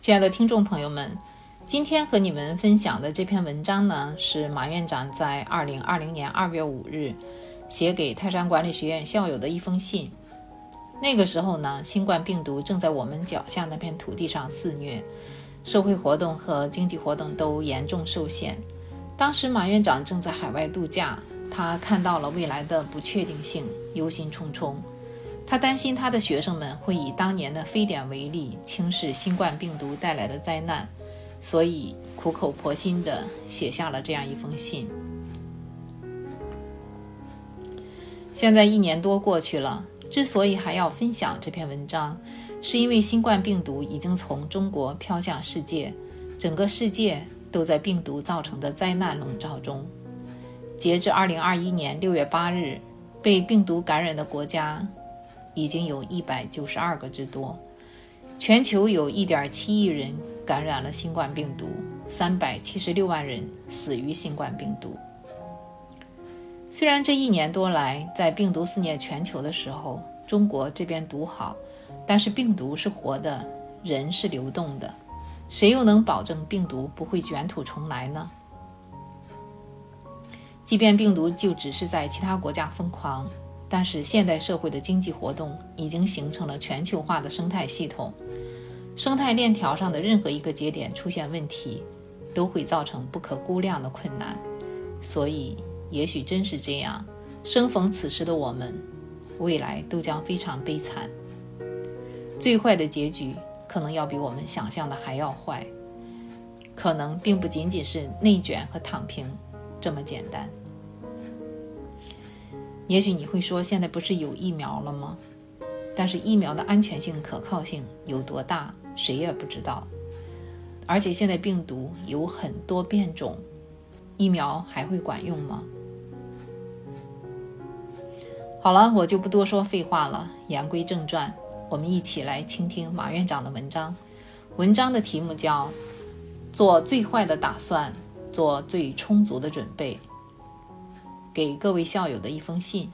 亲爱的听众朋友们，今天和你们分享的这篇文章呢，是马院长在二零二零年二月五日写给泰山管理学院校友的一封信。那个时候呢，新冠病毒正在我们脚下那片土地上肆虐，社会活动和经济活动都严重受限。当时马院长正在海外度假，他看到了未来的不确定性，忧心忡忡。他担心他的学生们会以当年的非典为例，轻视新冠病毒带来的灾难，所以苦口婆心地写下了这样一封信。现在一年多过去了，之所以还要分享这篇文章，是因为新冠病毒已经从中国飘向世界，整个世界都在病毒造成的灾难笼罩中。截至二零二一年六月八日，被病毒感染的国家。已经有一百九十二个之多，全球有一点七亿人感染了新冠病毒，三百七十六万人死于新冠病毒。虽然这一年多来，在病毒肆虐全球的时候，中国这边独好，但是病毒是活的，人是流动的，谁又能保证病毒不会卷土重来呢？即便病毒就只是在其他国家疯狂。但是现代社会的经济活动已经形成了全球化的生态系统，生态链条上的任何一个节点出现问题，都会造成不可估量的困难。所以，也许真是这样，生逢此时的我们，未来都将非常悲惨。最坏的结局可能要比我们想象的还要坏，可能并不仅仅是内卷和躺平这么简单。也许你会说，现在不是有疫苗了吗？但是疫苗的安全性、可靠性有多大，谁也不知道。而且现在病毒有很多变种，疫苗还会管用吗？好了，我就不多说废话了，言归正传，我们一起来倾听马院长的文章。文章的题目叫《做最坏的打算，做最充足的准备》。给各位校友的一封信。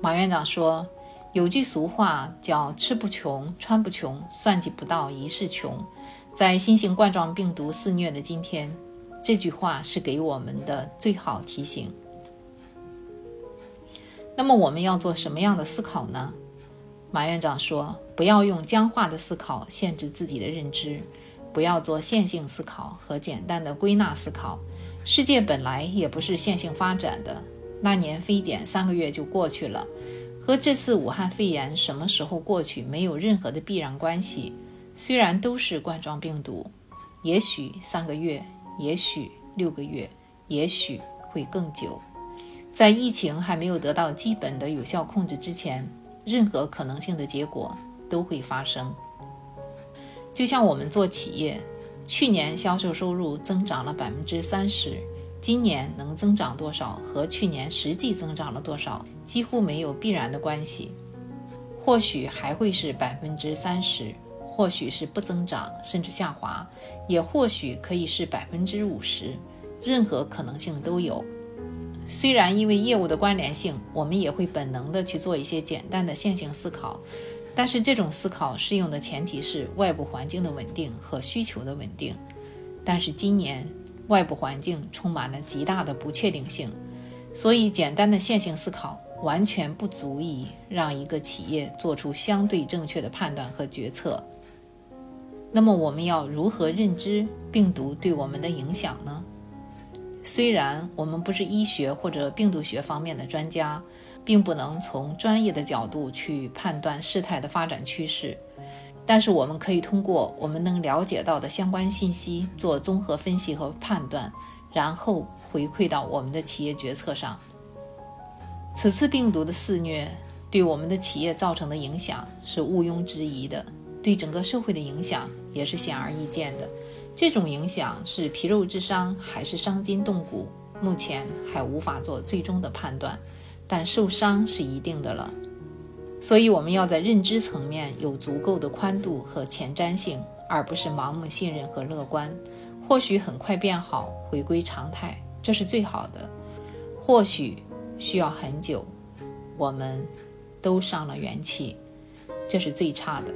马院长说：“有句俗话叫‘吃不穷，穿不穷，算计不到一世穷’。在新型冠状病毒肆虐的今天，这句话是给我们的最好提醒。那么，我们要做什么样的思考呢？”马院长说：“不要用僵化的思考限制自己的认知，不要做线性思考和简单的归纳思考。”世界本来也不是线性发展的。那年非典三个月就过去了，和这次武汉肺炎什么时候过去没有任何的必然关系。虽然都是冠状病毒，也许三个月，也许六个月，也许会更久。在疫情还没有得到基本的有效控制之前，任何可能性的结果都会发生。就像我们做企业。去年销售收入增长了百分之三十，今年能增长多少和去年实际增长了多少几乎没有必然的关系。或许还会是百分之三十，或许是不增长甚至下滑，也或许可以是百分之五十，任何可能性都有。虽然因为业务的关联性，我们也会本能的去做一些简单的线性思考。但是这种思考适用的前提是外部环境的稳定和需求的稳定。但是今年外部环境充满了极大的不确定性，所以简单的线性思考完全不足以让一个企业做出相对正确的判断和决策。那么我们要如何认知病毒对我们的影响呢？虽然我们不是医学或者病毒学方面的专家。并不能从专业的角度去判断事态的发展趋势，但是我们可以通过我们能了解到的相关信息做综合分析和判断，然后回馈到我们的企业决策上。此次病毒的肆虐对我们的企业造成的影响是毋庸置疑的，对整个社会的影响也是显而易见的。这种影响是皮肉之伤还是伤筋动骨，目前还无法做最终的判断。但受伤是一定的了，所以我们要在认知层面有足够的宽度和前瞻性，而不是盲目信任和乐观。或许很快变好，回归常态，这是最好的；或许需要很久，我们都伤了元气，这是最差的。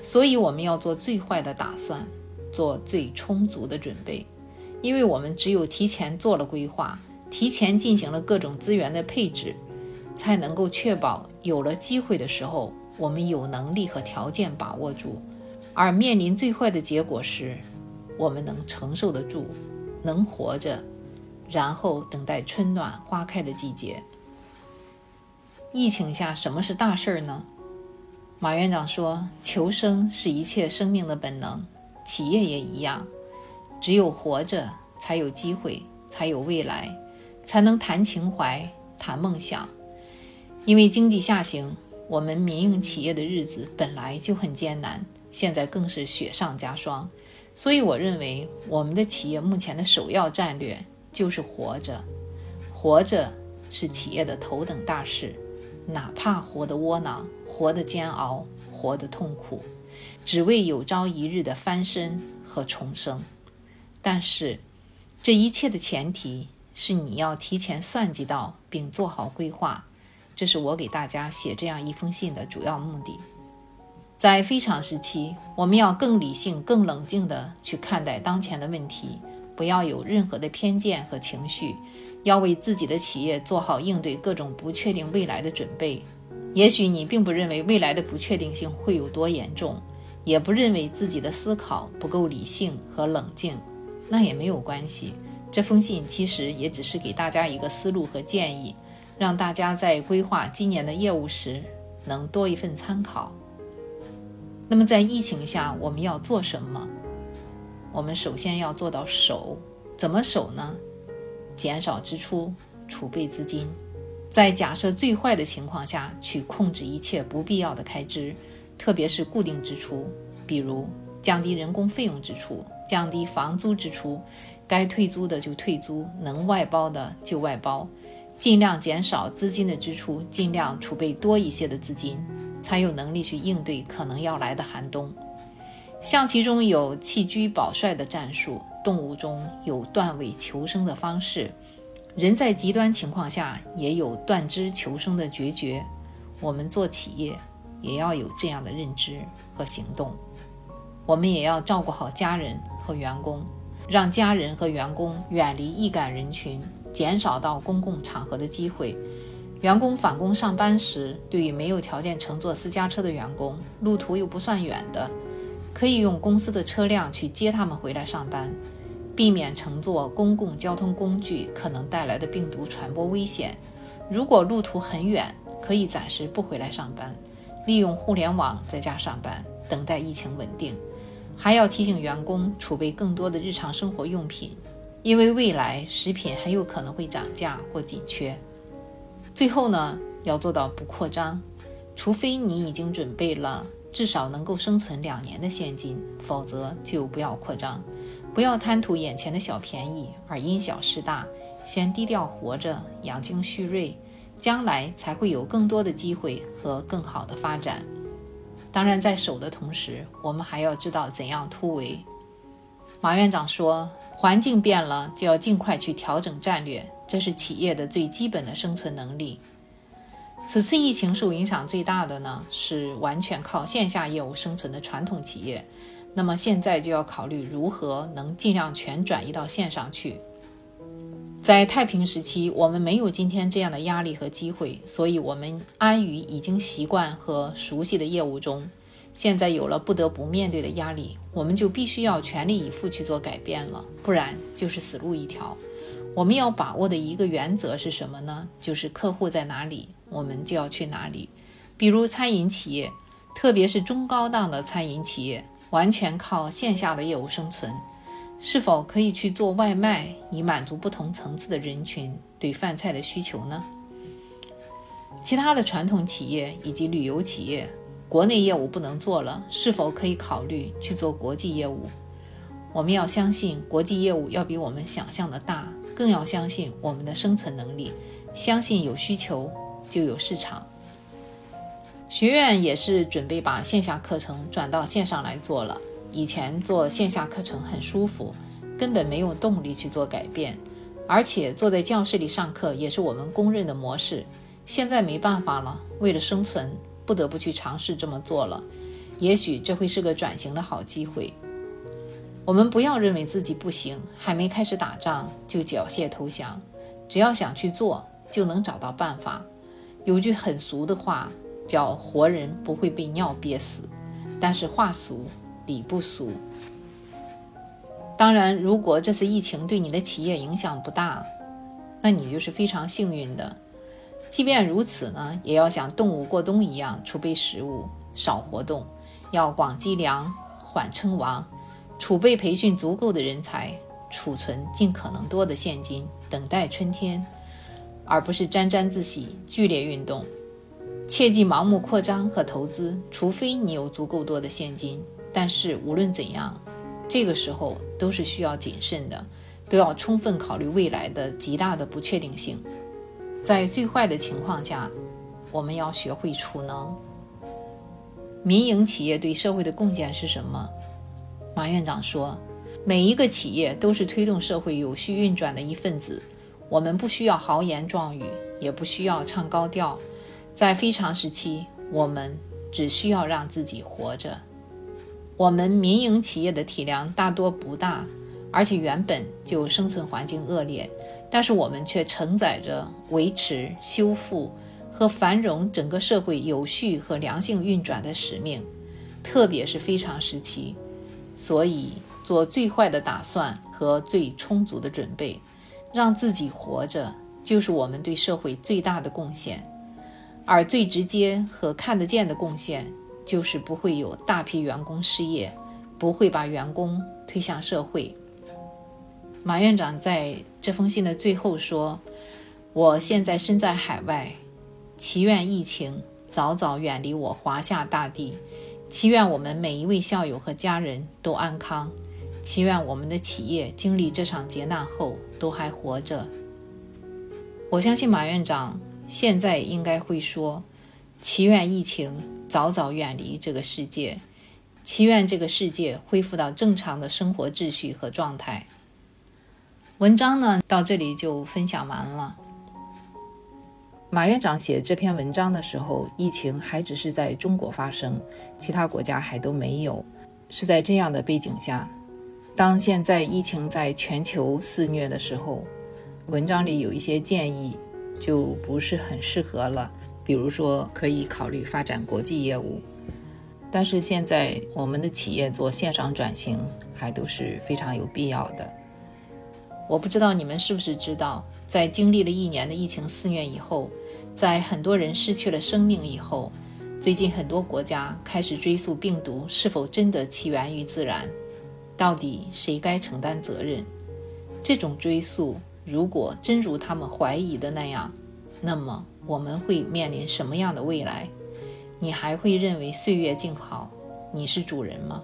所以我们要做最坏的打算，做最充足的准备，因为我们只有提前做了规划，提前进行了各种资源的配置，才能够确保有了机会的时候，我们有能力和条件把握住。而面临最坏的结果时，我们能承受得住，能活着，然后等待春暖花开的季节。疫情下，什么是大事儿呢？马院长说：“求生是一切生命的本能，企业也一样。只有活着，才有机会，才有未来，才能谈情怀、谈梦想。因为经济下行，我们民营企业的日子本来就很艰难，现在更是雪上加霜。所以，我认为我们的企业目前的首要战略就是活着。活着是企业的头等大事，哪怕活得窝囊。”活得煎熬，活得痛苦，只为有朝一日的翻身和重生。但是，这一切的前提是你要提前算计到并做好规划。这是我给大家写这样一封信的主要目的。在非常时期，我们要更理性、更冷静地去看待当前的问题，不要有任何的偏见和情绪，要为自己的企业做好应对各种不确定未来的准备。也许你并不认为未来的不确定性会有多严重，也不认为自己的思考不够理性和冷静，那也没有关系。这封信其实也只是给大家一个思路和建议，让大家在规划今年的业务时能多一份参考。那么在疫情下我们要做什么？我们首先要做到守，怎么守呢？减少支出，储备资金。在假设最坏的情况下去控制一切不必要的开支，特别是固定支出，比如降低人工费用支出、降低房租支出，该退租的就退租，能外包的就外包，尽量减少资金的支出，尽量储备多一些的资金，才有能力去应对可能要来的寒冬。象棋中有弃车保帅的战术，动物中有断尾求生的方式。人在极端情况下也有断肢求生的决绝，我们做企业也要有这样的认知和行动。我们也要照顾好家人和员工，让家人和员工远离易感人群，减少到公共场合的机会。员工返工上班时，对于没有条件乘坐私家车的员工，路途又不算远的，可以用公司的车辆去接他们回来上班。避免乘坐公共交通工具可能带来的病毒传播危险。如果路途很远，可以暂时不回来上班，利用互联网在家上班，等待疫情稳定。还要提醒员工储备更多的日常生活用品，因为未来食品很有可能会涨价或紧缺。最后呢，要做到不扩张，除非你已经准备了至少能够生存两年的现金，否则就不要扩张。不要贪图眼前的小便宜而因小失大，先低调活着，养精蓄锐，将来才会有更多的机会和更好的发展。当然，在守的同时，我们还要知道怎样突围。马院长说：“环境变了，就要尽快去调整战略，这是企业的最基本的生存能力。”此次疫情受影响最大的呢，是完全靠线下业务生存的传统企业。那么现在就要考虑如何能尽量全转移到线上去。在太平时期，我们没有今天这样的压力和机会，所以我们安于已经习惯和熟悉的业务中。现在有了不得不面对的压力，我们就必须要全力以赴去做改变了，不然就是死路一条。我们要把握的一个原则是什么呢？就是客户在哪里，我们就要去哪里。比如餐饮企业，特别是中高档的餐饮企业。完全靠线下的业务生存，是否可以去做外卖，以满足不同层次的人群对饭菜的需求呢？其他的传统企业以及旅游企业，国内业务不能做了，是否可以考虑去做国际业务？我们要相信国际业务要比我们想象的大，更要相信我们的生存能力，相信有需求就有市场。学院也是准备把线下课程转到线上来做了。以前做线下课程很舒服，根本没有动力去做改变，而且坐在教室里上课也是我们公认的模式。现在没办法了，为了生存，不得不去尝试这么做了。也许这会是个转型的好机会。我们不要认为自己不行，还没开始打仗就缴械投降。只要想去做，就能找到办法。有句很俗的话，叫“活人不会被尿憋死”，但是话俗理不俗。当然，如果这次疫情对你的企业影响不大，那你就是非常幸运的。即便如此呢，也要像动物过冬一样储备食物，少活动，要广积粮，缓称王。储备培训足够的人才，储存尽可能多的现金，等待春天，而不是沾沾自喜、剧烈运动。切忌盲目扩张和投资，除非你有足够多的现金。但是无论怎样，这个时候都是需要谨慎的，都要充分考虑未来的极大的不确定性。在最坏的情况下，我们要学会储能。民营企业对社会的贡献是什么？马院长说：“每一个企业都是推动社会有序运转的一份子。我们不需要豪言壮语，也不需要唱高调。在非常时期，我们只需要让自己活着。我们民营企业的体量大多不大，而且原本就生存环境恶劣，但是我们却承载着维持、修复和繁荣整个社会有序和良性运转的使命，特别是非常时期。”所以，做最坏的打算和最充足的准备，让自己活着，就是我们对社会最大的贡献。而最直接和看得见的贡献，就是不会有大批员工失业，不会把员工推向社会。马院长在这封信的最后说：“我现在身在海外，祈愿疫情早早远离我华夏大地。”祈愿我们每一位校友和家人都安康，祈愿我们的企业经历这场劫难后都还活着。我相信马院长现在应该会说：“祈愿疫情早早远离这个世界，祈愿这个世界恢复到正常的生活秩序和状态。”文章呢，到这里就分享完了。马院长写这篇文章的时候，疫情还只是在中国发生，其他国家还都没有。是在这样的背景下，当现在疫情在全球肆虐的时候，文章里有一些建议就不是很适合了。比如说，可以考虑发展国际业务，但是现在我们的企业做线上转型还都是非常有必要的。我不知道你们是不是知道，在经历了一年的疫情肆虐以后。在很多人失去了生命以后，最近很多国家开始追溯病毒是否真的起源于自然，到底谁该承担责任？这种追溯如果真如他们怀疑的那样，那么我们会面临什么样的未来？你还会认为岁月静好，你是主人吗？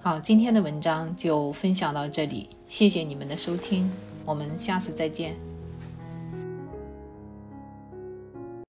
好，今天的文章就分享到这里，谢谢你们的收听，我们下次再见。